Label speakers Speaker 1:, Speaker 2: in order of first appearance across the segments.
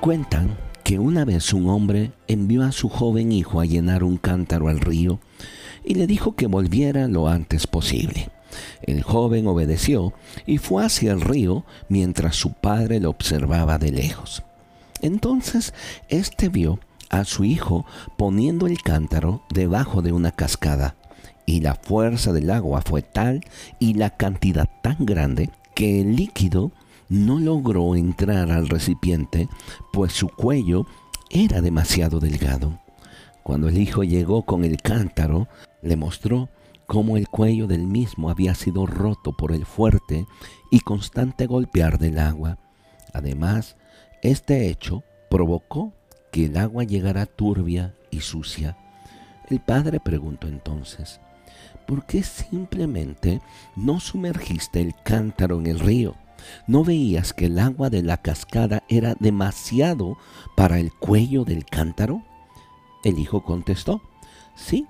Speaker 1: Cuentan que una vez un hombre envió a su joven hijo a llenar un cántaro al río y le dijo que volviera lo antes posible. El joven obedeció y fue hacia el río mientras su padre lo observaba de lejos. Entonces éste vio a su hijo poniendo el cántaro debajo de una cascada, y la fuerza del agua fue tal y la cantidad tan grande que el líquido no logró entrar al recipiente, pues su cuello era demasiado delgado. Cuando el hijo llegó con el cántaro, le mostró cómo el cuello del mismo había sido roto por el fuerte y constante golpear del agua. Además, este hecho provocó que el agua llegara turbia y sucia. El padre preguntó entonces, ¿por qué simplemente no sumergiste el cántaro en el río? ¿No veías que el agua de la cascada era demasiado para el cuello del cántaro? El hijo contestó, sí,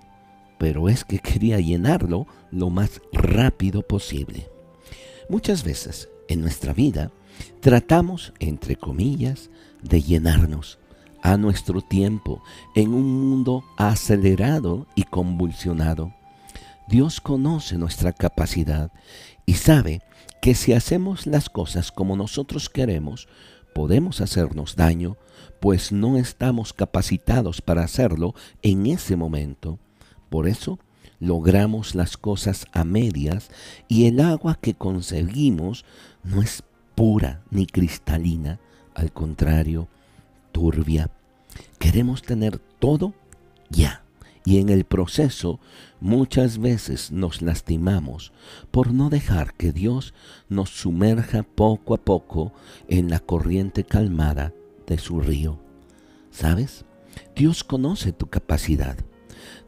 Speaker 1: pero es que quería llenarlo lo más rápido posible. Muchas veces en nuestra vida tratamos, entre comillas, de llenarnos a nuestro tiempo en un mundo acelerado y convulsionado. Dios conoce nuestra capacidad y sabe que si hacemos las cosas como nosotros queremos, podemos hacernos daño, pues no estamos capacitados para hacerlo en ese momento. Por eso logramos las cosas a medias y el agua que conseguimos no es pura ni cristalina, al contrario, turbia. Queremos tener todo ya y en el proceso muchas veces nos lastimamos por no dejar que Dios nos sumerja poco a poco en la corriente calmada de su río. ¿Sabes? Dios conoce tu capacidad.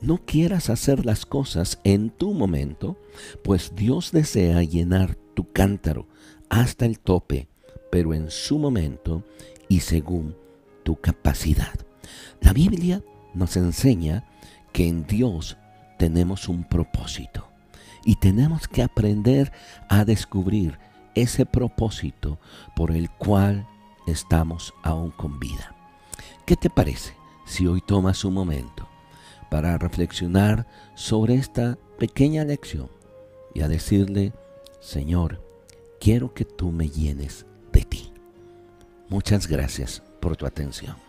Speaker 1: No quieras hacer las cosas en tu momento, pues Dios desea llenar tu cántaro hasta el tope, pero en su momento y según tu capacidad. La Biblia nos enseña que en Dios tenemos un propósito y tenemos que aprender a descubrir ese propósito por el cual estamos aún con vida. ¿Qué te parece si hoy tomas un momento para reflexionar sobre esta pequeña lección y a decirle, Señor, quiero que tú me llenes de ti? Muchas gracias por tu atención.